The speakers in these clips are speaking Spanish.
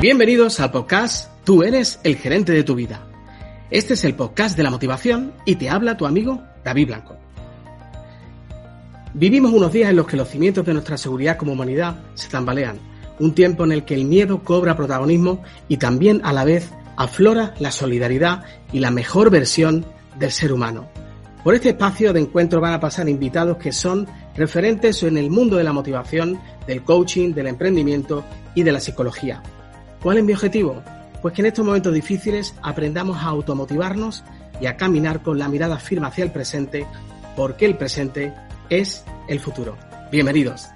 Bienvenidos al podcast Tú eres el gerente de tu vida. Este es el podcast de la motivación y te habla tu amigo David Blanco. Vivimos unos días en los que los cimientos de nuestra seguridad como humanidad se tambalean, un tiempo en el que el miedo cobra protagonismo y también a la vez aflora la solidaridad y la mejor versión del ser humano. Por este espacio de encuentro van a pasar invitados que son referentes en el mundo de la motivación, del coaching, del emprendimiento y de la psicología. ¿Cuál es mi objetivo? Pues que en estos momentos difíciles aprendamos a automotivarnos y a caminar con la mirada firme hacia el presente, porque el presente es el futuro. Bienvenidos.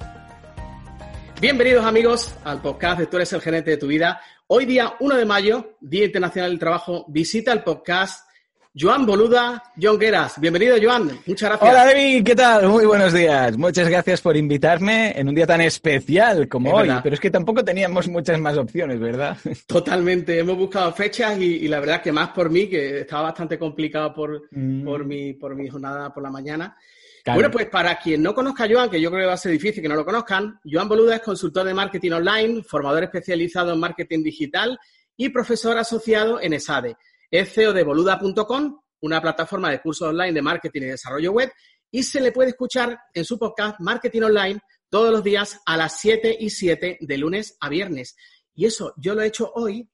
Bienvenidos amigos al podcast de Tú eres el gerente de tu vida. Hoy día 1 de mayo, Día Internacional del Trabajo, visita el podcast Joan Boluda, John Gueras. Bienvenido, Joan. Muchas gracias. Hola, David. ¿Qué tal? Muy buenos días. Muchas gracias por invitarme en un día tan especial como hoy. Pero es que tampoco teníamos muchas más opciones, ¿verdad? Totalmente. Hemos buscado fechas y, la verdad que más por mí, que estaba bastante complicado por, mm. por, mi, por mi jornada por la mañana. Bueno, pues para quien no conozca a Joan, que yo creo que va a ser difícil que no lo conozcan, Joan Boluda es consultor de marketing online, formador especializado en marketing digital y profesor asociado en ESADE. Es CEO de boluda.com, una plataforma de cursos online de marketing y desarrollo web, y se le puede escuchar en su podcast Marketing Online todos los días a las 7 y 7 de lunes a viernes. Y eso yo lo he hecho hoy.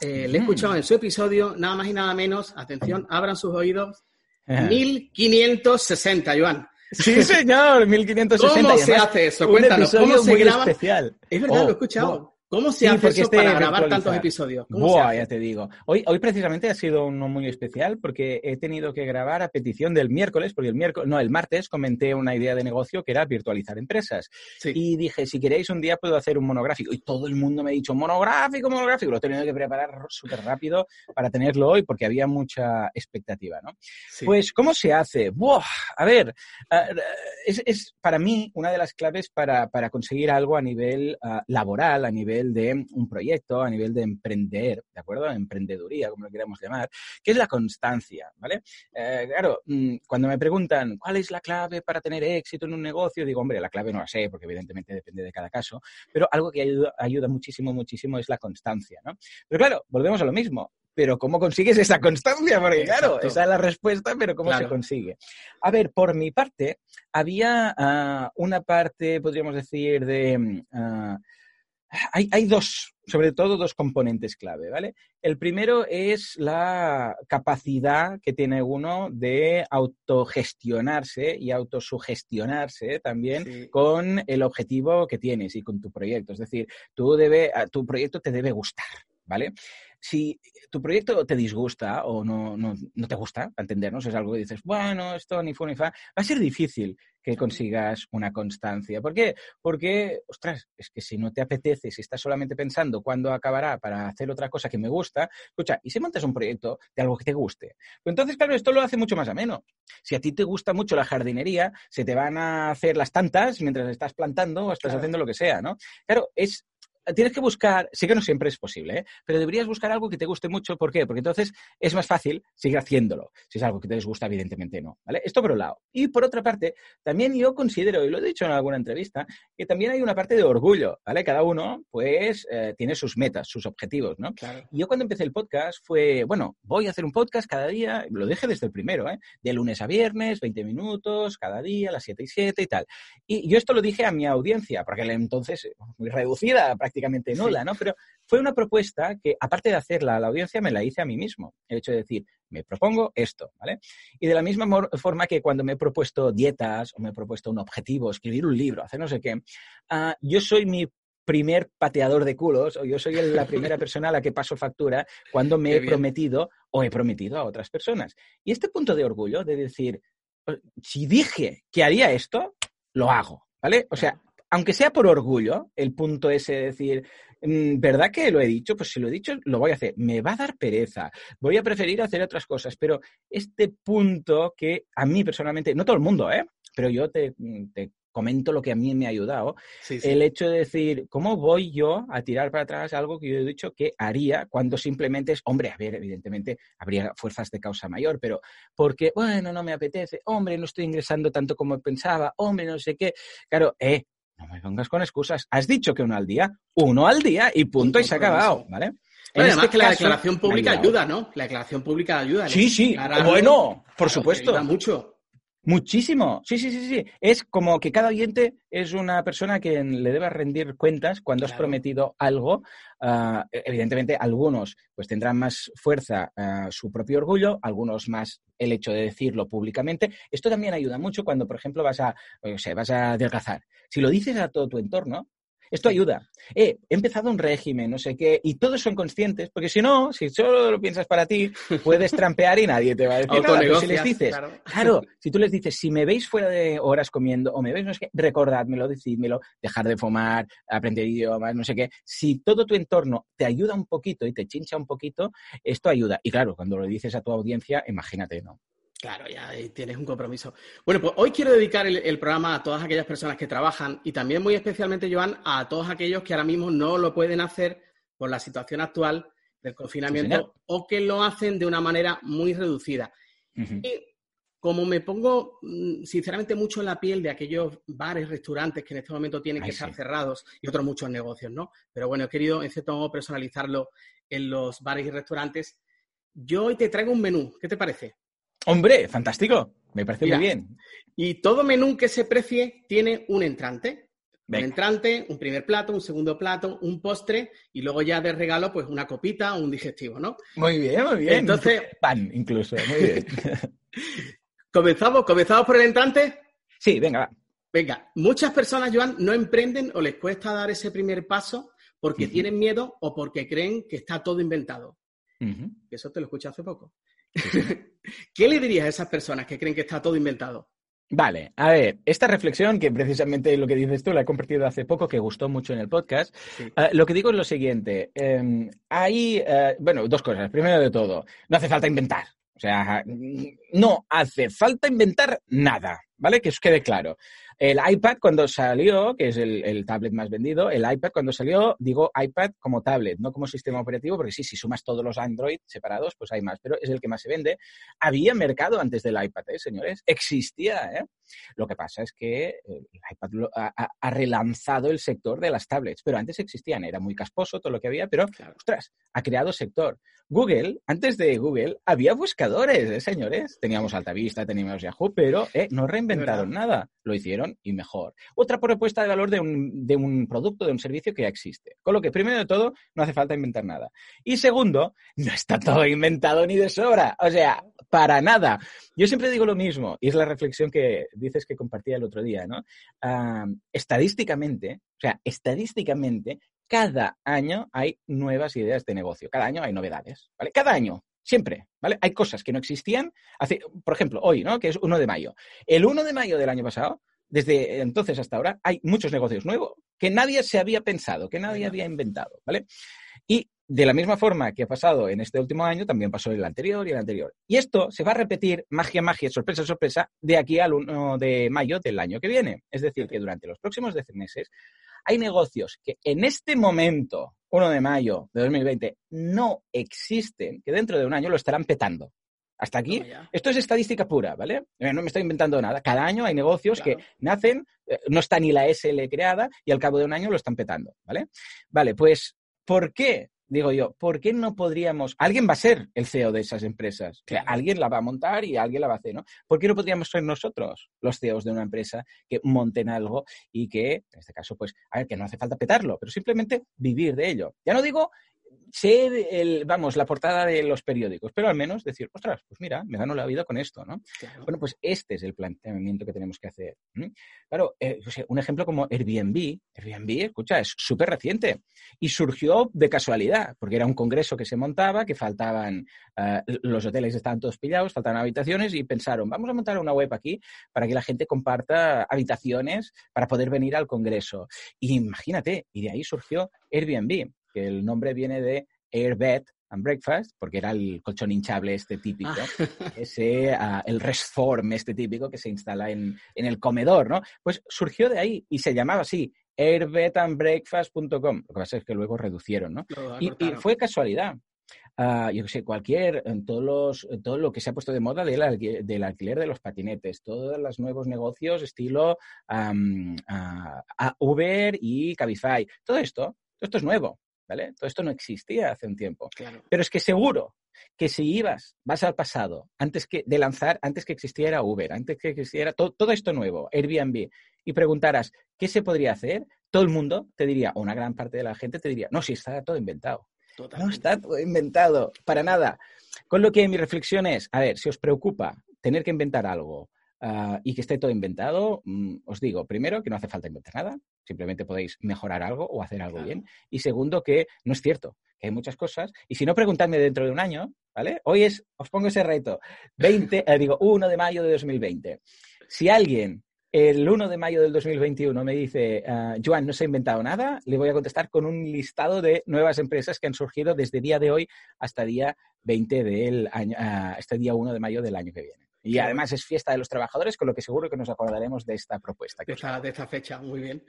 Eh, le he escuchado en su episodio, nada más y nada menos, atención, abran sus oídos, 1560, Joan. Sí, señor, 1560. ¿Cómo se hace eso? Cuéntanos, ¿cómo se graba? Especial. Es verdad, lo he oh, escuchado. ¿Cómo se hace eso este para grabar tantos episodios? Buah, ya te digo. Hoy, hoy precisamente ha sido uno muy especial porque he tenido que grabar a petición del miércoles, porque el miércoles, no, el martes comenté una idea de negocio que era virtualizar empresas. Y dije, si queréis un día puedo hacer un monográfico. Y todo el mundo me ha dicho, monográfico, monográfico. Lo he tenido que preparar súper rápido para tenerlo hoy porque había mucha expectativa, ¿no? Pues, ¿cómo se hace? Buah, a ver, es, es, para mí una de las claves para, para conseguir algo a nivel ah, laboral, a nivel de un proyecto, a nivel de emprender, ¿de acuerdo? Emprendeduría, como lo queramos llamar, que es la constancia, ¿vale? Eh, claro, mm, cuando me preguntan cuál es la clave para tener éxito en un negocio, digo, hombre, la clave no la sé, porque evidentemente depende de cada caso, pero algo que ayuda, ayuda muchísimo, muchísimo es la constancia, ¿no? Pero claro, volvemos a lo mismo pero ¿cómo consigues esa constancia? Porque claro, esa es la respuesta, pero ¿cómo se consigue? A ver, por mi parte, había ah, una parte, podríamos decir, de... Mm, hay, dos, sobre todo dos componentes clave, ¿vale? El primero es la capacidad que tiene uno de autogestionarse y autosugestionarse también con el objetivo que tienes y con tu proyecto. Es decir, tú debe, tu proyecto te debe gustar, ¿vale? Si tu proyecto te disgusta o no, no, no, te gusta, entendernos, es algo que dices, bueno, esto ni fu ni fa, va a ser difícil que consigas una constancia. ¿Por qué? Porque, ostras, es que si no te apetece, si estás solamente pensando cuándo acabará para hacer otra cosa que me gusta, escucha, ¿y si montas un proyecto de algo que te guste? Pues entonces, claro, esto lo hace mucho más ameno. Si a ti te gusta mucho la jardinería, se te van a hacer las tantas mientras estás plantando o estás haciendo lo que sea, ¿no? Claro, es tienes que buscar, sí que no siempre es posible, ¿eh? pero deberías buscar algo que te guste mucho. ¿Por qué? Porque entonces es más fácil seguir haciéndolo. Si es algo que te gusta, evidentemente no. ¿vale? Esto por un lado. Y por otra parte, también yo considero, y lo he dicho en alguna entrevista, que también hay una parte de orgullo. ¿vale? Cada uno, pues, eh, tiene sus metas, sus objetivos. ¿no? Y yo cuando empecé el podcast fue, bueno, voy a hacer un podcast cada día, lo dije desde el primero, ¿eh? de lunes a viernes, 20 minutos, cada día, a las 7 y 7 y tal. Y yo esto lo dije a mi audiencia, porque entonces muy reducida, prácticamente prácticamente nula, ¿no? Pero fue una propuesta que, aparte de hacerla a la audiencia, me la hice a mí mismo. El hecho de decir, me propongo esto, ¿vale? Y de la misma forma que cuando me he propuesto dietas o me he propuesto un objetivo, escribir un libro, hacer no sé qué, ah, yo soy mi primer pateador de culos o yo soy la primera persona a la que paso factura cuando me he prometido o he prometido a otras personas. Y este punto de orgullo de decir, oh, si dije que haría esto, lo hago, ¿vale? O sea, aunque sea por orgullo, el punto ese de decir, mm, ¿verdad que lo he dicho? Pues si lo he dicho, lo voy a hacer. Me va a dar pereza. Voy a preferir hacer otras cosas. Pero este punto que a mí personalmente, no todo el mundo, ¿eh? Pero yo te, mm, comento lo que a mí me ha ayudado. El hecho de decir, ¿cómo voy yo a tirar para atrás algo que yo he dicho que haría cuando simplemente es, hombre, a ver, evidentemente habría fuerzas de causa mayor, pero porque, bueno, no me apetece, hombre, no estoy ingresando tanto como pensaba, hombre, no sé qué. Claro, eh, no me pongas con excusas. Has dicho que uno al día, uno al día y punto y se ha acabado, ¿vale? además este que la declaración pública ayuda, ¿no? La declaración pública ayuda. Sí, sí, bueno, por supuesto. Ayuda mucho. Muchísimo, sí, sí, sí, sí. Es como que cada oyente es una persona que le debe rendir cuentas cuando has prometido algo. Ah, evidentemente, algunos pues tendrán más fuerza ah, su propio orgullo, algunos más el hecho de decirlo públicamente. Esto también ayuda mucho cuando, por ejemplo, vas a, o sea, vas a adelgazar. Si lo dices a todo tu entorno, esto ayuda. Eh, he empezado un régimen, no sé qué, y todos son conscientes, porque si no, si solo lo piensas para ti, puedes trampear y nadie te va a decir nada. si les dices, claro. si tú les dices, si me veis fuera de horas comiendo o me veis, no sé qué, recordádmelo, decídmelo, dejar de fumar, aprender idiomas, no sé qué. Si todo tu entorno te ayuda un poquito y te chincha un poquito, esto ayuda. Y claro, cuando lo dices a tu audiencia, imagínate, ¿no? Claro, ya tienes un compromiso. Bueno, pues hoy quiero dedicar el, programa a todas aquellas personas que trabajan y también muy especialmente, Joan, a todos aquellos que ahora mismo no lo pueden hacer por la situación actual del confinamiento o que lo hacen de una manera muy reducida. Y como me pongo, mm, sinceramente, mucho en la piel de aquellos bares, restaurantes que en este momento tienen que estar cerrados y otros muchos negocios, ¿no? Pero bueno, he querido, en cierto modo, personalizarlo en los bares y restaurantes. Yo hoy te traigo un menú. ¿Qué te parece? Hombre, fantástico. Me parece muy bien. Y todo menú que se precie tiene un entrante. Un entrante, un primer plato, un segundo plato, un postre y luego ya de regalo, pues una copita o un digestivo, ¿no? Muy bien, muy bien. Entonces. Pan, incluso. Muy bien. ¿Comenzamos? ¿Comenzamos por el entrante? Sí, venga, Venga, muchas personas, Joan, no emprenden o les cuesta dar ese primer paso porque tienen miedo o porque creen que está todo inventado. Eso te lo escuché hace poco. ¿Qué le dirías a esas personas que creen que está todo inventado? Vale, a ver, esta reflexión, que precisamente lo que dices tú, la he compartido hace poco, que gustó mucho en el podcast, eh, lo que digo es lo siguiente, em, hay, eh, bueno, dos cosas. Primero de todo, no hace falta inventar. O sea, no hace falta inventar nada, ¿vale? Que os quede claro. El iPad cuando salió, que es el, tablet más vendido, el iPad cuando salió, digo iPad como tablet, no como sistema operativo, porque sí, si sumas todos los Android separados, pues hay más, pero es el que más se vende. Había mercado antes del iPad, ¿eh, señores? Existía, ¿eh? Lo que pasa es que el iPad ha, relanzado el sector de las tablets, pero antes existían, era muy casposo todo lo que había, pero, ostras, ha creado sector. Google, antes de Google, había buscadores, ¿eh, señores? Teníamos Altavista, teníamos Yahoo, pero eh, no reinventaron nada. Lo hicieron y mejor. Otra propuesta de valor de un, de un producto, de un servicio que ya existe. Con lo que, primero de todo, no hace falta inventar nada. Y segundo, no está todo inventado ni de sobra. O sea, para nada. Yo siempre digo lo mismo, y es la reflexión que dices que compartía el otro día, ¿no? Ah, estadísticamente, o sea, estadísticamente, cada año hay nuevas ideas de negocio, cada año hay novedades, ¿vale? Cada año, siempre, ¿vale? Hay cosas que no existían hace, por ejemplo, hoy, ¿no? Que es 1 de mayo. El 1 de mayo del año pasado, desde entonces hasta ahora, hay muchos negocios nuevos que nadie se había pensado, que nadie había inventado, ¿vale? Y de la misma forma que ha pasado en este último año, también pasó en el anterior y el anterior. Y esto se va a repetir, magia, magia, sorpresa, sorpresa, de aquí al 1 de mayo del año que viene. Es decir, que durante los próximos 10 meses hay negocios que en este momento, 1 de mayo de 2020, no existen, que dentro de un año lo estarán petando. Hasta aquí, esto es estadística pura, ¿vale? Eh, no me estoy inventando nada. Cada año hay negocios que nacen, eh, no está ni la SL creada y al cabo de un año lo están petando, ¿vale? Vale, pues, ¿por qué digo yo, ¿por qué no podríamos, alguien va a ser el CEO de esas empresas, que alguien la va a montar y alguien la va a hacer, ¿no? ¿Por qué no podríamos ser nosotros los CEOs de una empresa que monten algo y que, en este caso, pues, a ver, que no hace falta petarlo, pero simplemente vivir de ello? Ya no digo ser el, vamos, la portada de los periódicos, pero al menos decir, ostras, pues mira, me gano la vida con esto, ¿no? Bueno, pues este es el planteamiento que tenemos que hacer. Claro, eh, un ejemplo como Airbnb, Airbnb, escucha, es súper reciente y surgió de casualidad, porque era un congreso que se montaba, que faltaban, eh, los hoteles estaban todos pillados, faltaban habitaciones y pensaron, vamos a montar una web aquí para que la gente comparta habitaciones para poder venir al congreso. Y imagínate, y de ahí surgió Airbnb que el nombre viene de Airbed and Breakfast, porque era el colchón hinchable este típico, ah. ese, uh, el restform este típico que se instala en, en, el comedor, ¿no? Pues surgió de ahí y se llamaba así, airbedandbreakfast.com. Lo que pasa es que luego reducieron, ¿no? y, fue casualidad. uh, yo qué sé, cualquier, todos los, todo lo que se ha puesto de moda del, del alquiler de los patinetes, todos los nuevos negocios estilo um, uh, Uber y Cabify, todo esto, todo esto es nuevo, ¿vale? Todo esto no existía hace un tiempo. Claro. Pero es que seguro que si ibas, vas al pasado, antes que de lanzar, antes que existiera Uber, antes que existiera todo, todo esto nuevo, Airbnb, y preguntaras qué se podría hacer, todo el mundo te diría, o una gran parte de la gente te diría, no, si está todo inventado. No está todo inventado, para nada. Con lo que mi reflexión es, a ver, si os preocupa tener que inventar algo uh, y que esté todo inventado, mm, os digo, primero, que no hace falta inventar nada, simplemente podéis mejorar algo o hacer algo claro. bien. Y segundo, que no es cierto, que hay muchas cosas. Y si no, preguntadme dentro de un año, ¿vale? Hoy es, os pongo ese reto, 20, eh, digo, 1 de mayo de 2020. Si alguien el 1 de mayo del 2021 me dice, uh, Joan, no se ha inventado nada, le voy a contestar con un listado de nuevas empresas que han surgido desde día de hoy hasta día 20 del año, uh, hasta día 1 de mayo del año que viene. Y claro. además es fiesta de los trabajadores, con lo que seguro que nos acordaremos de esta propuesta. De esta, de esta fecha, muy bien.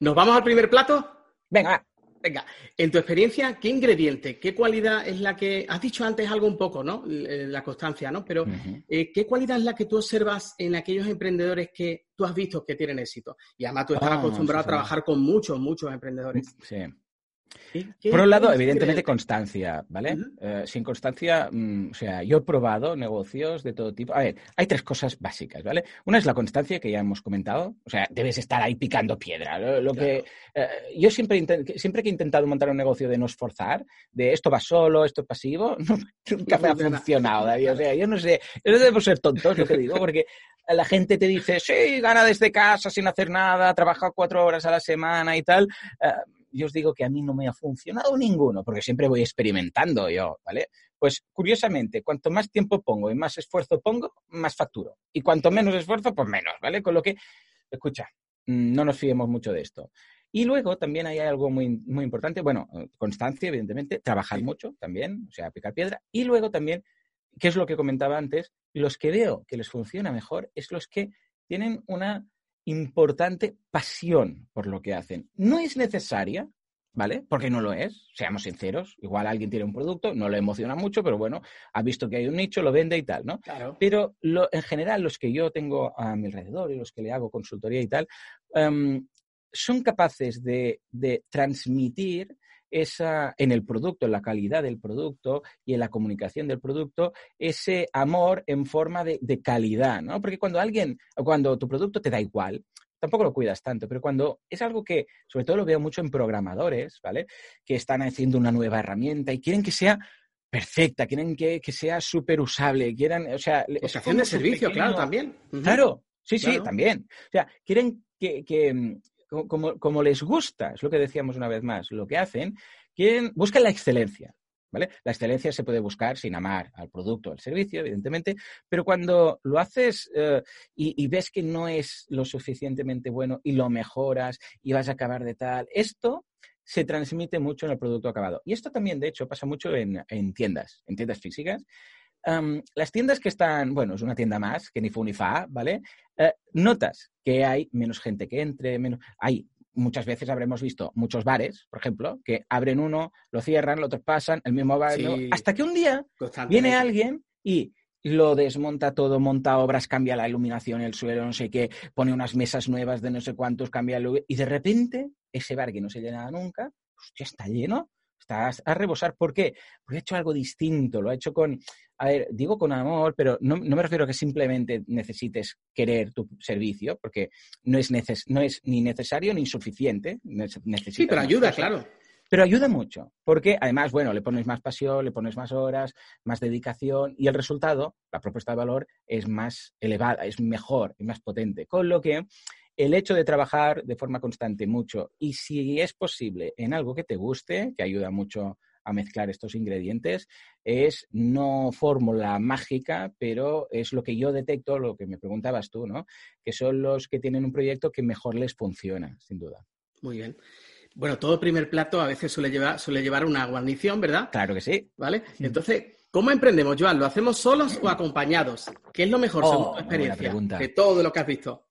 ¿Nos vamos al primer plato? Venga, Venga, en tu experiencia, ¿qué ingrediente, qué cualidad es la que... Has dicho antes algo un poco, ¿no? La constancia, ¿no? Pero, uh -huh. eh, ¿qué cualidad es la que tú observas en aquellos emprendedores que tú has visto que tienen éxito? Y además tú estás oh, acostumbrado sí, a trabajar con muchos, muchos emprendedores. Sí. Por un lado, evidentemente, constancia, ¿vale? Uh -huh. uh, sin constancia, mm, o sea, yo he probado negocios de todo tipo. A ver, hay tres cosas básicas, ¿vale? Una es la constancia, que ya hemos comentado. O sea, debes estar ahí picando piedra. Lo, lo claro. que uh, yo siempre, siempre que he intentado montar un negocio de no esforzar, de esto va solo, esto es pasivo, no, nunca me ha funcionado, David. O sea, yo no sé, no debemos ser tontos, lo que digo, porque la gente te dice, sí, gana desde casa sin hacer nada, trabaja cuatro horas a la semana y tal. Uh, yo os digo que a mí no me ha funcionado ninguno, porque siempre voy experimentando yo, ¿vale? Pues curiosamente, cuanto más tiempo pongo y más esfuerzo pongo, más facturo. Y cuanto menos esfuerzo, pues menos, ¿vale? Con lo que, escucha, mm, no nos fiemos mucho de esto. Y luego también hay algo muy, muy importante, bueno, constancia, evidentemente, trabajar mucho también, o sea, picar piedra. Y luego también, que es lo que comentaba antes, los que veo que les funciona mejor es los que tienen una importante pasión por lo que hacen. No es necesaria, ¿vale? Porque no lo es, seamos sinceros. Igual alguien tiene un producto, no le emociona mucho, pero bueno, ha visto que hay un nicho, lo vende y tal, ¿no? Claro. Pero lo, en general, los que yo tengo a mi alrededor y los que le hago consultoría y tal, um, son capaces de, de transmitir esa, en el producto, en la calidad del producto y en la comunicación del producto, ese amor en forma de, de calidad, ¿no? Porque cuando alguien, cuando tu producto te da igual, tampoco lo cuidas tanto, pero cuando es algo que, sobre todo lo veo mucho en programadores, ¿vale? Que están haciendo una nueva herramienta y quieren que sea perfecta, quieren que, que sea súper usable, quieran, o sea... Ocación de servicio, pequeño... claro, también. Uh -huh. Claro, sí, claro. sí, también. O sea, quieren que, que, como, les gusta, es lo que decíamos una vez más, lo que hacen, buscan la excelencia. ¿Vale? La excelencia se puede buscar sin amar al producto, al servicio, evidentemente, pero cuando lo haces uh, y, ves que no es lo suficientemente bueno y lo mejoras y vas a acabar de tal, esto se transmite mucho en el producto acabado. Y esto también, de hecho, pasa mucho en tiendas, en tiendas físicas. Um, las tiendas que están, bueno, es una tienda más, que ni fu ni fa, ¿vale? Uh, notas que hay menos gente que entre, menos, hay muchas veces habremos visto muchos bares, por ejemplo, que abren uno, lo cierran, lo traspasan, el mismo bar, sí. hasta que un día viene alguien y lo desmonta todo, monta obras, cambia la iluminación, el suelo, no sé qué, pone unas mesas nuevas de no sé cuántos, cambia el... Y de repente, ese bar que no se llenaba nunca, hostia, está lleno, está a rebosar. ¿Por qué? Porque ha hecho algo distinto, lo ha hecho con, a ver, digo con amor, pero no, no, me refiero a que simplemente necesites querer tu servicio, porque no es, neces no es ni necesario ni suficiente. sí, pero ayuda, claro. Pero ayuda mucho, porque además, bueno, le pones más pasión, le pones más horas, más dedicación y el resultado, la propuesta de valor, es más elevada, es mejor, es más potente. Con lo que el hecho de trabajar de forma constante mucho y si es posible en algo que te guste, que ayuda mucho a mezclar estos ingredientes, es no fórmula mágica, pero es lo que yo detecto, lo que me preguntabas tú, ¿no? Que son los que tienen un proyecto que mejor les funciona, sin duda. Muy bien. Bueno, todo primer plato a veces suele llevar, suele llevar una guarnición, ¿verdad? Claro que sí. ¿Vale? Entonces, ¿cómo emprendemos, Joan? ¿Lo hacemos solos o acompañados? ¿Qué es lo mejor oh, según tu experiencia de todo lo que has visto?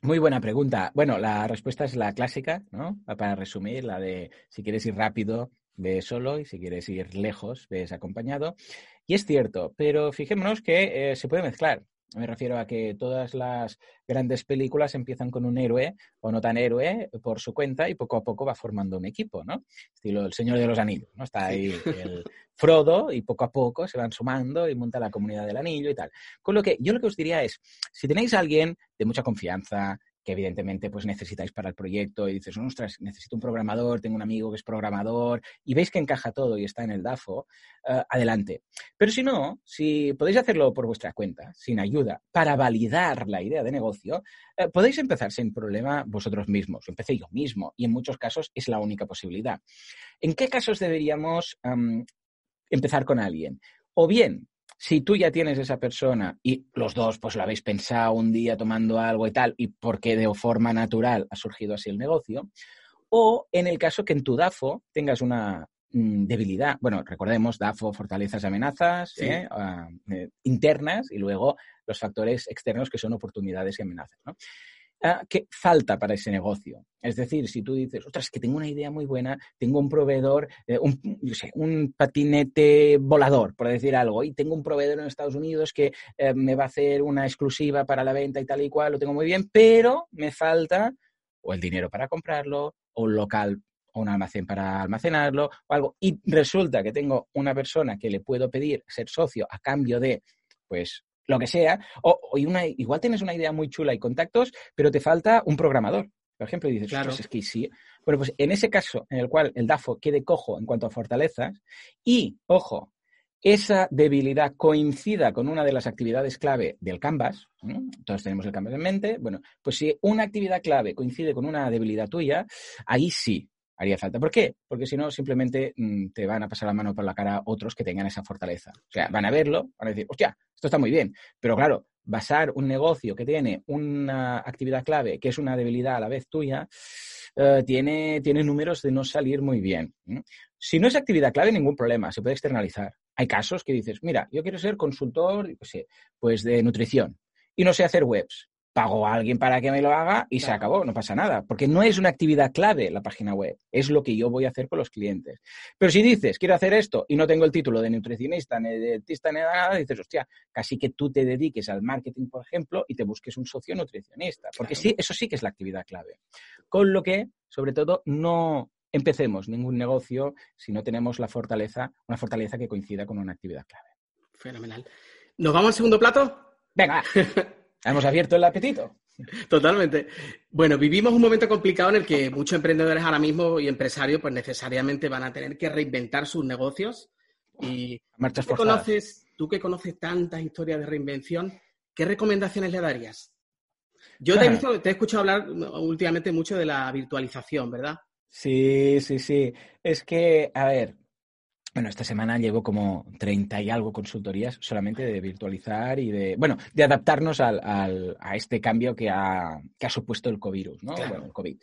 Muy buena pregunta. Bueno, la respuesta es la clásica, ¿no? Para resumir, la de si quieres ir rápido, ve solo y si quieres ir lejos, ves acompañado. Y es cierto, pero fijémonos que eh, se puede mezclar. Me refiero a que todas las grandes películas empiezan con un héroe o no tan héroe por su cuenta y poco a poco va formando un equipo, ¿no? Estilo El Señor de los Anillos, ¿no? Está ahí el Frodo y poco a poco se van sumando y monta la comunidad del anillo y tal. Con lo que yo lo que os diría es, si tenéis a alguien de mucha confianza, que evidentemente pues necesitáis para el proyecto y dices, ostras, necesito un programador, tengo un amigo que es programador y veis que encaja todo y está en el DAFO, eh, adelante. Pero si no, si podéis hacerlo por vuestra cuenta, sin ayuda, para validar la idea de negocio, eh, podéis empezar sin problema vosotros mismos. Empecé yo mismo y en muchos casos es la única posibilidad. ¿En qué casos deberíamos empezar con alguien? O bien si tú ya tienes esa persona y los dos pues lo habéis pensado un día tomando algo y tal, y porque de forma natural ha surgido así el negocio, o en el caso que en tu DAFO tengas una mm, debilidad, bueno, recordemos DAFO, fortalezas y amenazas ¿eh? Ah, eh, internas y luego los factores externos que son oportunidades y amenazas. ¿no? Ah, ¿Qué falta para ese negocio? Es decir, si tú dices, ostras, que tengo una idea muy buena, tengo un proveedor, eh, un, patinete volador, por decir algo, y tengo un proveedor en Estados Unidos que eh, me va a hacer una exclusiva para la venta y tal y cual, lo tengo muy bien, pero me falta o el dinero para comprarlo, o un local o un almacén para almacenarlo, o algo. Y resulta que tengo una persona que le puedo pedir ser socio a cambio de, pues, lo que sea, o, una, igual tienes una idea muy chula y contactos, pero te falta un programador. Por ejemplo, y dices, claro. es que sí. Bueno, pues en ese caso en el cual el DAFO quede cojo en cuanto a fortalezas y, ojo, esa debilidad coincida con una de las actividades clave del Canvas, todos tenemos el Canvas en mente, bueno, pues si una actividad clave coincide con una debilidad tuya, ahí sí, haría falta. ¿Por qué? Porque si no, simplemente mm, te van a pasar la mano por la cara otros que tengan esa fortaleza. O sea, van a verlo, van a decir, hostia, esto está muy bien. Pero claro, basar un negocio que tiene una actividad clave, que es una debilidad a la vez tuya, eh, tiene, tiene números de no salir muy bien. Si no es actividad clave, ningún problema, se puede externalizar. Hay casos que dices, mira, yo quiero ser consultor pues de nutrición y no sé hacer webs pago a alguien para que me lo haga y se acabó, no pasa nada, porque no es una actividad clave la página web, es lo que yo voy a hacer con los clientes. Pero si dices, quiero hacer esto y no tengo el título de nutricionista, ni de dentista, ni nada, dices, hostia, casi que tú te dediques al marketing, por ejemplo, y te busques un socio nutricionista, porque sí, eso sí que es la actividad clave. Con lo que, sobre todo, no empecemos ningún negocio si no tenemos la fortaleza, una fortaleza que coincida con una actividad clave. Fenomenal. ¿Nos vamos al segundo plato? Venga. Hemos abierto el apetito. Totalmente. Bueno, vivimos un momento complicado en el que muchos emprendedores ahora mismo y empresarios pues necesariamente van a tener que reinventar sus negocios. Y Marchas ¿tú, que conoces, tú que conoces tantas historias de reinvención, ¿qué recomendaciones le darías? Yo te he, te he escuchado hablar últimamente mucho de la virtualización, ¿verdad? Sí, sí, sí. Es que, a ver, bueno, esta semana llevo como 30 y algo consultorías solamente de virtualizar y de, bueno, de adaptarnos al, al, a este cambio que ha, que ha supuesto el COVID, ¿no? Bueno, el COVID.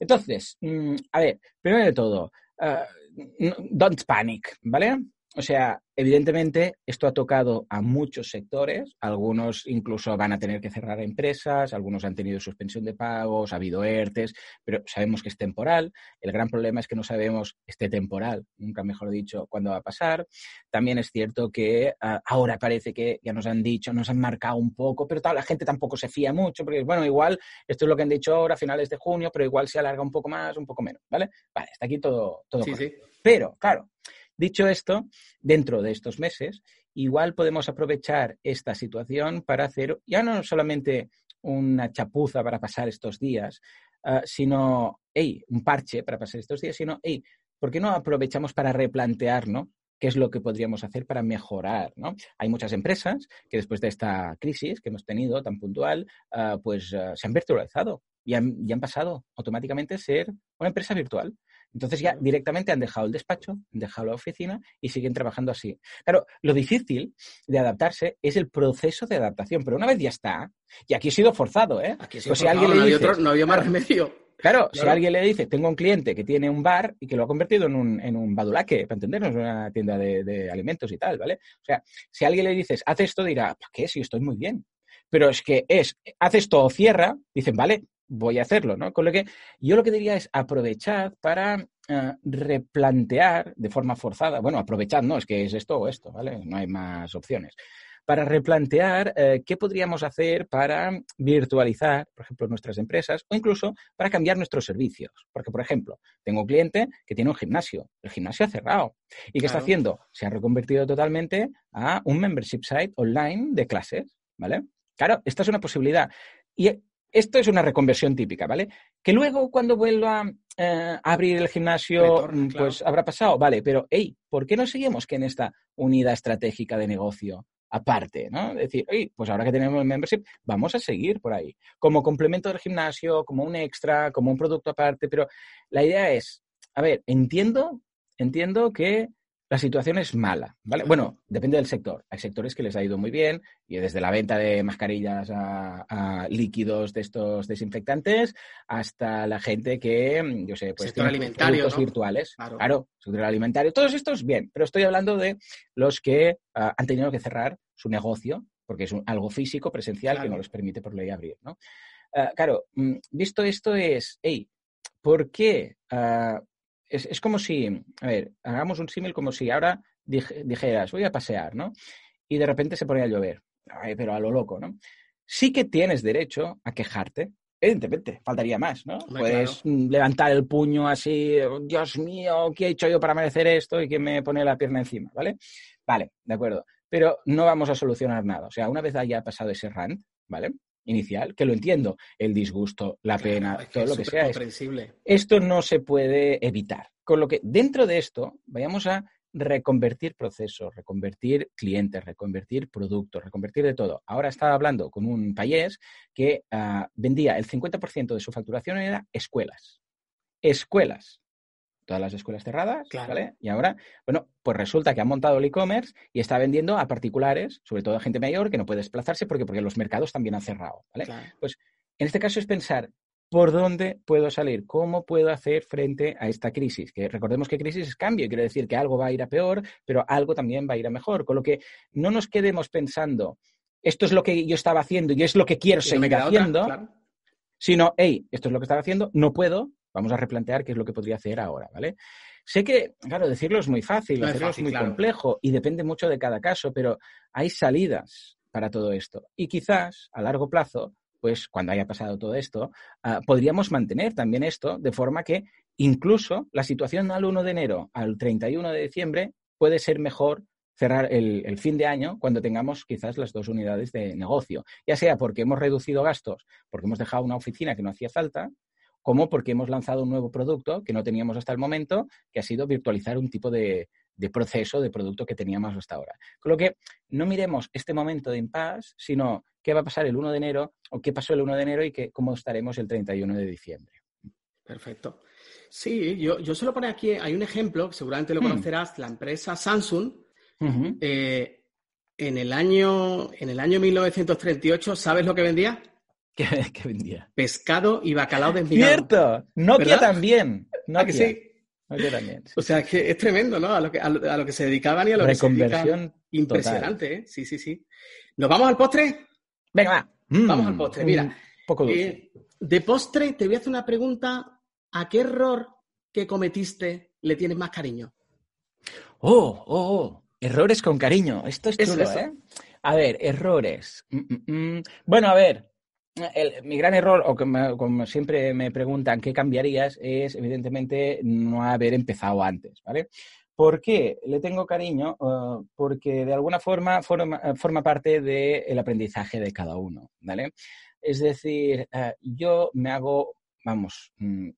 Entonces, mm, a ver, primero de todo, uh, don't panic, ¿vale? O sea, evidentemente esto ha tocado a muchos sectores, algunos incluso van a tener que cerrar empresas, algunos han tenido suspensión de pagos, ha habido ERTES, pero sabemos que es temporal. El gran problema es que no sabemos este temporal, nunca mejor dicho, cuándo va a pasar. También es cierto que ah, ahora parece que ya nos han dicho, nos han marcado un poco, pero la gente tampoco se fía mucho, porque bueno, igual esto es lo que han dicho ahora a finales de junio, pero igual se alarga un poco más, un poco menos, ¿vale? Vale, está aquí todo, todo sí, sí. Pero, claro, Dicho esto, dentro de estos meses, igual podemos aprovechar esta situación para hacer ya no solamente una chapuza para pasar estos días, uh, sino, hey, un parche para pasar estos días, sino, hey, ¿por qué no aprovechamos para replantearnos qué es lo que podríamos hacer para mejorar. ¿no? Hay muchas empresas que después de esta crisis que hemos tenido tan puntual, uh, pues uh, se han virtualizado y han, y han, pasado automáticamente a ser una empresa virtual. Entonces ya directamente han dejado el despacho, han dejado la oficina y siguen trabajando así. Claro, lo difícil de adaptarse es el proceso de adaptación, pero una vez ya está, y aquí ha sido forzado, ¿eh? Aquí pues si alguien no, le dice, no había más remedio. Claro, si alguien le dice, tengo un cliente que tiene un bar y que lo ha convertido en un, en un badulaque, para entendernos, una tienda de, de, alimentos y tal, ¿vale? O sea, si alguien le dices, haz esto, dirá, ¿para qué? Si estoy muy bien. Pero es que es, haz esto o cierra, dicen, vale, voy a hacerlo, ¿no? Con lo que yo lo que diría es aprovechar para eh, replantear de forma forzada, bueno, aprovechar, no, es que es esto o esto, ¿vale? No hay más opciones. Para replantear eh, qué podríamos hacer para virtualizar, por ejemplo, nuestras empresas o incluso para cambiar nuestros servicios. Porque, por ejemplo, tengo un cliente que tiene un gimnasio, el gimnasio ha cerrado. ¿Y qué está haciendo? Se ha reconvertido totalmente a un membership site online de clases, ¿vale? Claro, esta es una posibilidad. Y esto es una reconversión típica, ¿vale? Que luego cuando vuelva eh, a abrir el gimnasio, pues habrá pasado, vale, pero hey, ¿por qué no seguimos que en esta unidad estratégica de negocio aparte, ¿no? Es decir, hey, pues ahora que tenemos el membership, vamos a seguir por ahí, como complemento del gimnasio, como un extra, como un producto aparte, pero la idea es, a ver, entiendo, entiendo que la situación es mala, ¿vale? Bueno, depende del sector. Hay sectores que les ha ido muy bien y desde la venta de mascarillas a, líquidos de estos desinfectantes hasta la gente que, yo sé, pues sector alimentario, virtuales. Claro. sector alimentario. Todos estos bien, pero estoy hablando de los que ah, han tenido que cerrar su negocio porque es algo físico, presencial, que no les permite por ley abrir, ¿no? Ah, claro, mm, visto esto es, hey, ¿por qué ah, es, como si, a ver, hagamos un símil como si ahora dijeras, voy a pasear, ¿no? Y de repente se pone a llover, pero a lo loco, ¿no? Sí que tienes derecho a quejarte, evidentemente, faltaría más, ¿no? Puedes levantar el puño así, Dios mío, ¿qué he hecho yo para merecer esto? Y que me pone la pierna encima, ¿vale? Vale, de acuerdo. Pero no vamos a solucionar nada. O sea, una vez haya pasado ese rant, ¿vale? Inicial, que lo entiendo, el disgusto, la pena, todo lo que sea. esto no se puede evitar. Con lo que dentro de esto vayamos a reconvertir procesos, reconvertir clientes, reconvertir productos, reconvertir de todo. Ahora estaba hablando con un payés que ah, vendía el 50% de su facturación era escuelas. Escuelas todas las escuelas cerradas, ¿vale? Y ahora, bueno, pues resulta que ha montado el e-commerce y está vendiendo a particulares, sobre todo a gente mayor que no puede desplazarse porque, porque los mercados también han cerrado, ¿vale? Pues en este caso es pensar por dónde puedo salir, cómo puedo hacer frente a esta crisis. Que recordemos que crisis es cambio, quiere decir que algo va a ir a peor, pero algo también va a ir a mejor. Con lo que no nos quedemos pensando, esto es lo que yo estaba haciendo y es lo que quiero seguir haciendo, sino, hey, esto es lo que estaba haciendo, no puedo, Vamos a replantear qué es lo que podría hacer ahora, ¿vale? Sé que, claro, decirlo es muy fácil, hacerlo es muy complejo y depende mucho de cada caso, pero hay salidas para todo esto. Y quizás a largo plazo, pues cuando haya pasado todo esto, ah, podríamos mantener también esto de forma que incluso la situación al 1 de enero al 31 de diciembre puede ser mejor cerrar el, el, fin de año cuando tengamos quizás las dos unidades de negocio, ya sea porque hemos reducido gastos, porque hemos dejado una oficina que no hacía falta, como porque hemos lanzado un nuevo producto que no teníamos hasta el momento, que ha sido virtualizar un tipo de, proceso de producto que teníamos hasta ahora. Con lo que no miremos este momento de impasse, sino qué va a pasar el 1 de enero o qué pasó el 1 de enero y cómo estaremos el 31 de diciembre. Perfecto. Sí, yo, yo solo pone aquí, hay un ejemplo, seguramente lo hmm. conocerás, la empresa Samsung, eh, en, el año, en el año 1938, ¿sabes lo que vendía? ¿Qué, vendía? Pescado y bacalao desminado. ¡Cierto! Nokia también. Nokia. ¿Ah, que sí? Nokia también. O sea, es que es tremendo, ¿no? A lo que, a lo, que se dedicaban y a lo que se dedican. Impresionante, ¿eh? Sí, sí, sí. ¿Nos vamos al postre? Venga, va. Vamos al postre. Mira. poco dulce. Eh, de postre, te voy a hacer una pregunta. ¿A qué error que cometiste le tienes más cariño? Oh, oh, oh. Errores con cariño. Esto es chulo, ¿eh? A ver, errores. Mm, mm, mm. Bueno, a ver, mi gran error, o como siempre me preguntan qué cambiarías, es evidentemente no haber empezado antes, ¿vale? ¿Por qué le tengo cariño? Uh, porque de alguna forma forma, parte del aprendizaje de cada uno, ¿vale? Es decir, uh, yo me hago, vamos, mm,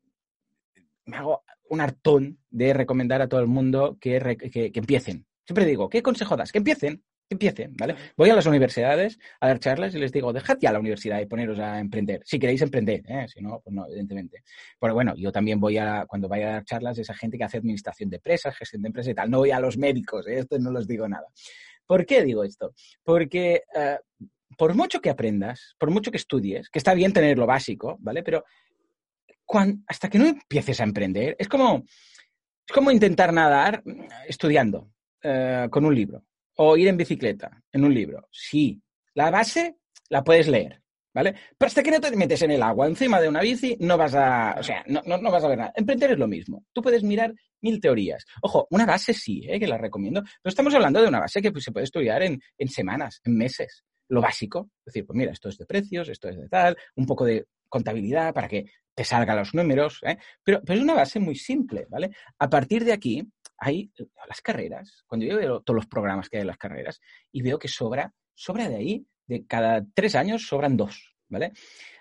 me hago un hartón de recomendar a todo el mundo que, que empiecen. Siempre digo, ¿qué consejo das? Que empiecen, empiecen, ¿vale? Voy a las universidades a dar charlas y les digo, dejad ya la universidad y poneros a emprender. Si queréis emprender, ¿eh? Si no, pues no, evidentemente. Pero bueno, yo también voy a, cuando vaya a dar charlas, esa gente que hace administración de empresas, gestión de empresas y tal. No voy a los médicos, ¿eh? esto no les digo nada. ¿Por qué digo esto? Porque eh, por mucho que aprendas, por mucho que estudies, que está bien tener lo básico, ¿vale? Pero hasta que no empieces a emprender, es como, es como intentar nadar estudiando con un libro o ir en bicicleta en un libro. Sí, la base la puedes leer, ¿vale? Pero hasta que no te metes en el agua encima de una bici, no vas a, o sea, no, no, vas a ver nada. Emprender es lo mismo. Tú puedes mirar mil teorías. Ojo, una base sí, ¿eh? que la recomiendo, pero estamos hablando de una base que pues, se puede estudiar en, en semanas, en meses. Lo básico, es decir, pues mira, esto es de precios, esto es de tal, un poco de contabilidad para que te salgan los números, ¿eh? pero, pero es una base muy simple, ¿vale? A partir de aquí hay las carreras, cuando yo veo todos los programas que hay en las carreras y veo que sobra, sobra de ahí de cada tres años sobran dos, ¿vale?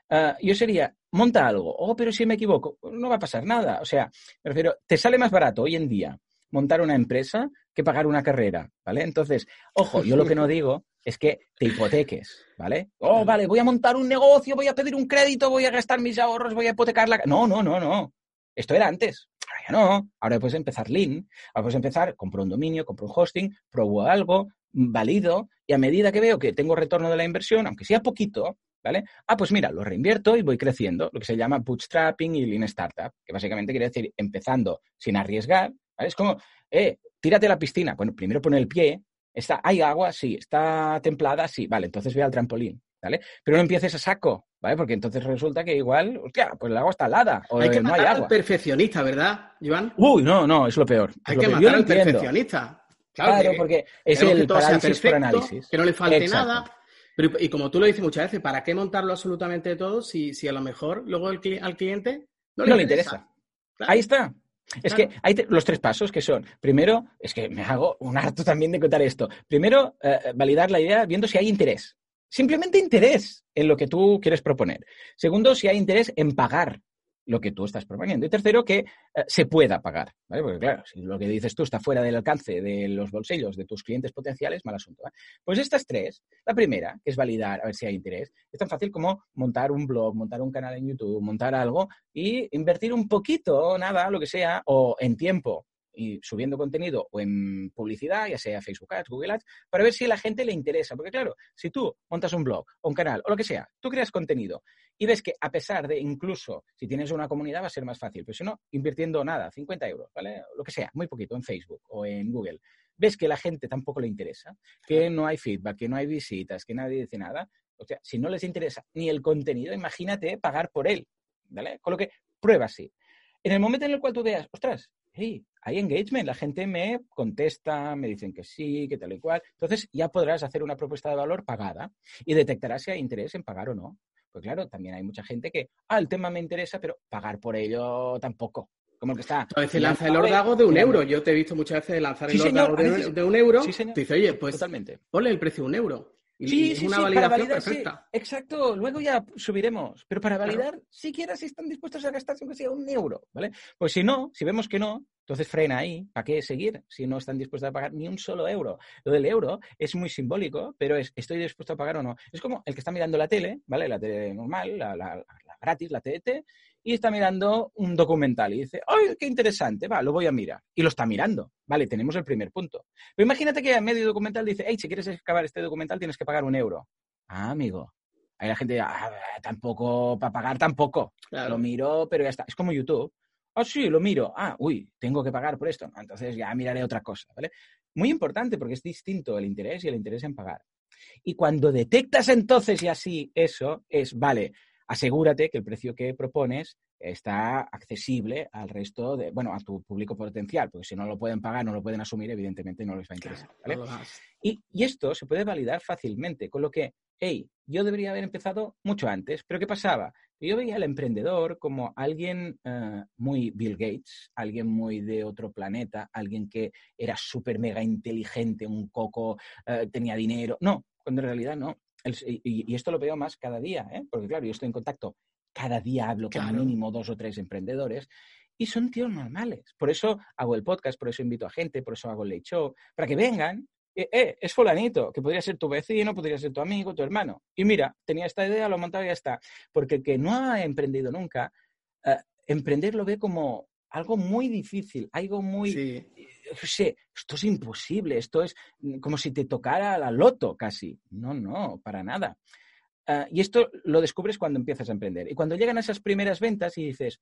Ah, yo sería, monta algo, oh, pero si me equivoco, no va a pasar nada. O sea, me refiero, te sale más barato hoy en día montar una empresa que pagar una carrera, ¿vale? Entonces, ojo, yo lo que no digo es que te hipoteques, ¿vale? Oh, vale, voy a montar un negocio, voy a pedir un crédito, voy a gastar mis ahorros, voy a hipotecar la... No, no, no, no. Esto era antes. No. Ahora puedes empezar Lean. Ahora puedes empezar, compro un dominio, compro un hosting, probo algo, valido y a medida que veo que tengo retorno de la inversión, aunque sea poquito, ¿vale? Ah, pues mira, lo reinvierto y voy creciendo, lo que se llama bootstrapping y lean startup, que básicamente quiere decir empezando sin arriesgar, ¿vale? Es como, eh, tírate a la piscina. Bueno, primero pone el pie, está, hay agua, sí, está templada, sí, vale, entonces ve al trampolín, ¿vale? Pero no empieces a saco, ¿vale? Porque entonces resulta que igual, hostia, pues el agua está helada o hay que no hay agua. al perfeccionista, ¿verdad, Joan? Uy, no, no, es lo peor. Hay lo que peor. matar al perfeccionista. Claro, porque es el que parálisis por análisis. Que no le falte nada. Pero, y como tú lo dices muchas veces, ¿para qué montarlo absolutamente todo si, si a lo mejor luego el, al cliente no le, interesa? Ahí está. Es que hay los tres pasos que son, primero, es que me hago un harto también de contar esto. Primero, eh, validar la idea viendo si hay interés. Simplemente interés en lo que tú quieres proponer. Segundo, si hay interés en pagar lo que tú estás proponiendo. Y tercero, que eh, se pueda pagar, ¿vale? Porque claro, si lo que dices tú está fuera del alcance de los bolsillos de tus clientes potenciales, mal asunto. Pues estas tres, la primera, que es validar a ver si hay interés, es tan fácil como montar un blog, montar un canal en YouTube, montar algo y invertir un poquito, nada, lo que sea, o en tiempo y subiendo contenido o en publicidad, ya sea Facebook Ads, Google Ads, para ver si a la gente le interesa. Porque claro, si tú montas un blog o un canal o lo que sea, tú creas contenido y ves que a pesar de incluso si tienes una comunidad va a ser más fácil, pero si no, invirtiendo nada, 50 euros, ¿vale? Lo que sea, muy poquito en Facebook o en Google, ves que la gente tampoco le interesa, que no hay feedback, que no hay visitas, que nadie dice nada, o sea, si no les interesa ni el contenido, imagínate pagar por él, ¿vale? Con lo que prueba así. En el momento en el cual tú veas, ostras, hey, hay engagement, la gente me contesta, me dicen que sí, que tal y cual. Entonces ya podrás hacer una propuesta de valor pagada y detectarás si hay interés en pagar o no. Pues claro, también hay mucha gente que, ah, el tema me interesa, pero pagar por ello tampoco. Como el que está. A veces lanza el ordago de un euro. Yo te he visto muchas veces lanzar el ordago de, un euro. Sí, señor. Te dice, oye, pues Totalmente. ponle el precio de un euro. Y sí, es una validación perfecta. exacto, luego ya subiremos. Pero para validar, siquiera si están dispuestos a gastarse aunque sea un euro, ¿vale? Pues si no, si vemos que no, entonces frena ahí. ¿Para qué seguir si no están dispuestos a pagar ni un solo euro? Lo del euro es muy simbólico, pero es ¿estoy dispuesto a pagar o no? Es como el que está mirando la tele, ¿vale? La tele normal, la, la gratis, la TET, y está mirando un documental y dice, ¡ay, qué interesante! Va, lo voy a mirar. Y lo está mirando. Vale, tenemos el primer punto. Pero imagínate que a medio documental dice, hey, si quieres acabar este documental tienes que pagar un euro. Ah, amigo. Ahí la gente, ah, tampoco, para pagar tampoco. Lo miro, pero ya está. Es como YouTube. Ah, sí, lo miro. Ah, uy, tengo que pagar por esto. Entonces ya miraré otra cosa, ¿vale? Muy importante porque es distinto el interés y el interés en pagar. Y cuando detectas entonces y así eso, es, vale, asegúrate que el precio que propones está accesible al resto de, bueno, a tu público potencial, porque si no lo pueden pagar, no lo pueden asumir, evidentemente no les va a interesar. Y, esto se puede validar fácilmente, con lo que, hey, yo debería haber empezado mucho antes, pero ¿qué pasaba? Yo veía al emprendedor como alguien eh, muy Bill Gates, alguien muy de otro planeta, alguien que era súper mega inteligente, un coco, eh, tenía dinero. No, cuando en realidad no y, esto lo veo más cada día, ¿eh? porque claro, yo estoy en contacto, cada día hablo con mínimo dos o tres emprendedores y son tíos normales. Por eso hago el podcast, por eso invito a gente, por eso hago el late show, para que vengan. Eh, eh, es fulanito, que podría ser tu vecino, podría ser tu amigo, tu hermano. Y mira, tenía esta idea, lo he montado y ya está. Porque el que no ha emprendido nunca, eh, emprender lo ve como algo muy difícil, algo muy... Sí. Esto es imposible, esto es como si te tocara la loto casi. No, no, para nada. Ah, y esto lo descubres cuando empiezas a emprender. Y cuando llegan esas primeras ventas y dices,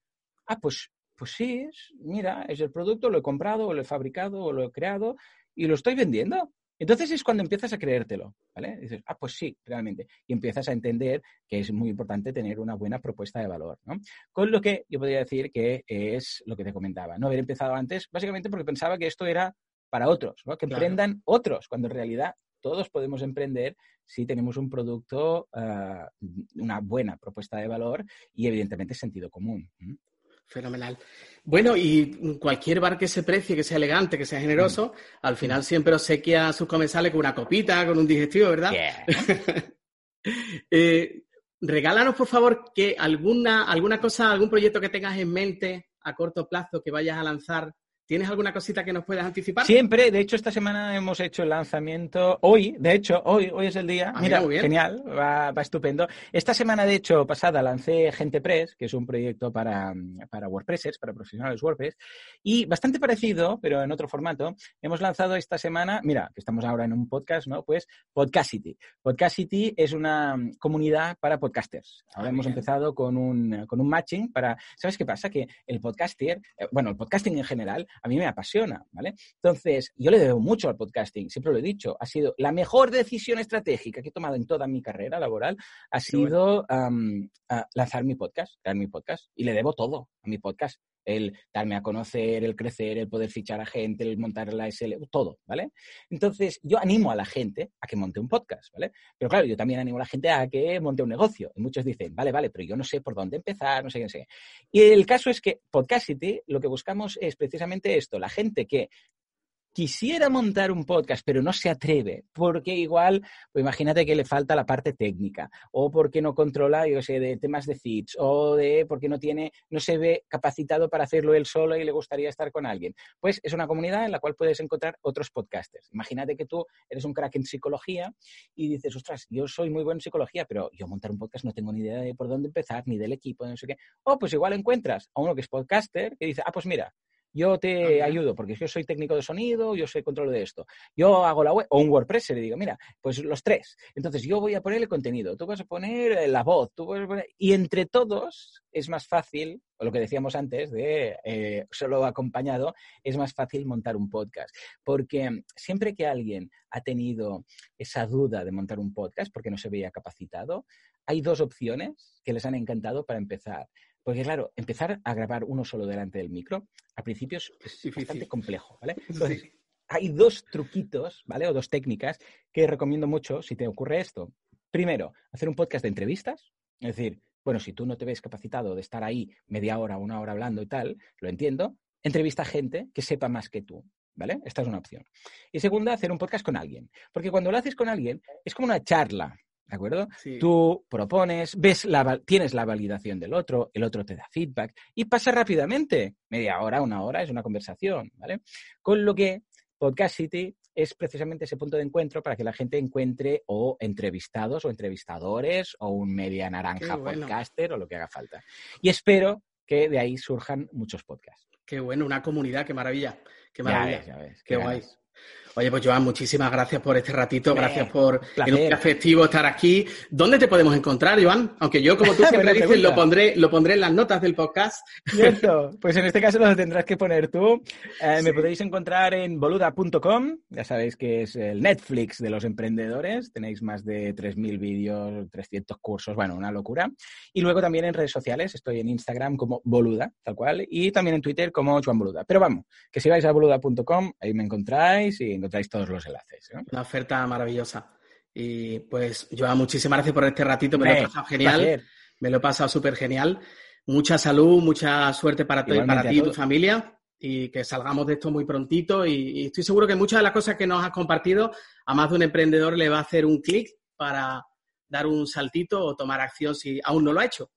ah, pues, pues sí, mira, es el producto, lo he comprado, o lo he fabricado, o lo he creado y lo estoy vendiendo. Entonces es cuando empiezas a creértelo, ¿vale? Dices, ah, pues sí, realmente. Y empiezas a entender que es muy importante tener una buena propuesta de valor, ¿no? Con lo que yo podría decir que es lo que te comentaba, no haber empezado antes, básicamente porque pensaba que esto era para otros, ¿no? Que emprendan otros, cuando en realidad todos podemos emprender si tenemos un producto, ah, una buena propuesta de valor y evidentemente sentido común. Fenomenal. Bueno, y cualquier bar que se precie, que sea elegante, que sea generoso, mm. al final siempre obsequia a sus comensales con una copita, con un digestivo, ¿verdad? Eh, regálanos, por favor, que alguna, alguna cosa, algún proyecto que tengas en mente a corto plazo que vayas a lanzar ¿Tienes alguna cosita que nos puedas anticipar? Siempre, de hecho, esta semana hemos hecho el lanzamiento. Hoy, de hecho, hoy, hoy es el día. Ah, mira, genial, va, estupendo. Esta semana, de hecho, pasada, lancé GentePress, que es un proyecto para, para WordPressers, para profesionales WordPress, y bastante parecido, pero en otro formato. Hemos lanzado esta semana, mira, que estamos ahora en un podcast, ¿no? Pues Podcastity. Podcastity es una comunidad para podcasters. Ahora ah, hemos empezado con un, con un matching para. ¿Sabes qué pasa? Que el podcaster, eh, bueno, el podcasting en general, a mí me apasiona, ¿vale? Entonces, yo le debo mucho al podcasting, siempre lo he dicho, ha sido la mejor decisión estratégica que he tomado en toda mi carrera laboral, ha sido lanzar mi podcast, crear mi podcast, y le debo todo a mi podcast el darme a conocer, el crecer, el poder fichar a gente, el montar la SL, todo, ¿vale? Entonces, yo animo a la gente a que monte un podcast, ¿vale? Pero claro, yo también animo a la gente a que monte un negocio. Y muchos dicen, vale, vale, pero yo no sé por dónde empezar, no sé qué sé. Y el caso es que Podcastity lo que buscamos es precisamente esto, la gente que quisiera montar un podcast, pero no se atreve, porque igual, pues imagínate que le falta la parte técnica, o porque no controla, yo sé, de temas de feeds, o de porque no tiene, no se ve capacitado para hacerlo él solo y le gustaría estar con alguien. Pues es una comunidad en la cual puedes encontrar otros podcasters. Imagínate que tú eres un crack en psicología y dices, ostras, yo soy muy bueno en psicología, pero yo montar un podcast no tengo ni idea de por dónde empezar, ni del equipo, no sé qué. O pues igual encuentras a uno que es podcaster que dice, ah, pues mira, yo te ayudo porque yo soy técnico de sonido, yo soy control de esto. Yo hago la web o un WordPress y le digo, mira, pues los tres. Entonces yo voy a poner el contenido, tú vas a poner eh, la voz, tú vas a poner... Y entre todos es más fácil, o lo que decíamos antes de eh, solo acompañado, es más fácil montar un podcast. Porque siempre que alguien ha tenido esa duda de montar un podcast porque no se veía capacitado, hay dos opciones que les han encantado para empezar. Porque claro, empezar a grabar uno solo delante del micro, al principio es, bastante complejo, ¿vale? Entonces, hay dos truquitos, ¿vale? O dos técnicas que recomiendo mucho si te ocurre esto. Primero, hacer un podcast de entrevistas, es decir, bueno, si tú no te ves capacitado de estar ahí media hora, una hora hablando y tal, lo entiendo, entrevista a gente que sepa más que tú, ¿vale? Esta es una opción. Y segunda, hacer un podcast con alguien, porque cuando lo haces con alguien es como una charla, ¿De acuerdo? Tú propones, ves la, tienes la validación del otro, el otro te da feedback y pasa rápidamente. Media hora, una hora es una conversación, ¿vale? Con lo que Podcast City es precisamente ese punto de encuentro para que la gente encuentre o entrevistados o entrevistadores o un media naranja podcaster o lo que haga falta. Y espero que de ahí surjan muchos podcasts. Qué bueno, una comunidad, qué maravilla. Qué maravilla. qué, guay. Oye, pues Joan, muchísimas gracias por este ratito, gracias por el afectivo estar aquí. ¿Dónde te podemos encontrar, Joan? Aunque yo, como tú siempre dices, lo pondré, lo pondré en las notas del podcast. Cierto, pues en este caso lo tendrás que poner tú. Eh, me podéis encontrar en boluda.com, ya sabéis que es el Netflix de los emprendedores, tenéis más de 3.000 vídeos, 300 cursos, bueno, una locura. Y luego también en redes sociales, estoy en Instagram como boluda, tal cual, y también en Twitter como Joan Boluda. Pero vamos, que si vais a boluda.com, ahí me encontráis y encontráis todos los enlaces. Una oferta maravillosa. Y pues, Joan, muchísimas gracias por este ratito, me, lo he pasado genial. Me lo he pasado súper genial. Mucha salud, mucha suerte para, ti, para ti y tu familia y que salgamos de esto muy prontito. Y, estoy seguro que muchas de las cosas que nos has compartido, a más de un emprendedor le va a hacer un clic para dar un saltito o tomar acción si aún no lo ha hecho.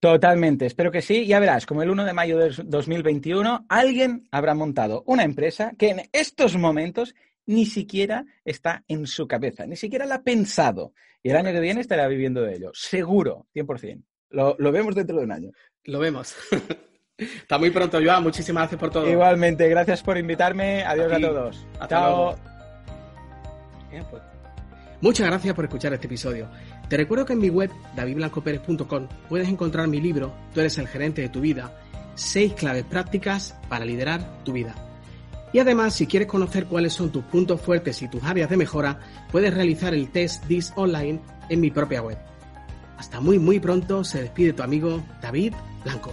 Totalmente, espero que sí. Ya verás, como el 1 de mayo de 2021, alguien habrá montado una empresa que en estos momentos ni siquiera está en su cabeza, ni siquiera la ha pensado. Y el año que viene estará viviendo de ello, seguro, 100%. Lo, lo vemos dentro de un año. Lo vemos. Está muy pronto, Joan. Muchísimas gracias por todo. Igualmente, gracias por invitarme. Adiós a, todos. Chao. Pues. Muchas gracias por escuchar este episodio. Te recuerdo que en mi web, davidblancoperez.com, puedes encontrar mi libro, Tú eres el gerente de tu vida, seis claves prácticas para liderar tu vida. Y además, si quieres conocer cuáles son tus puntos fuertes y tus áreas de mejora, puedes realizar el test DIS online en mi propia web. Hasta muy muy pronto, se despide tu amigo David Blanco.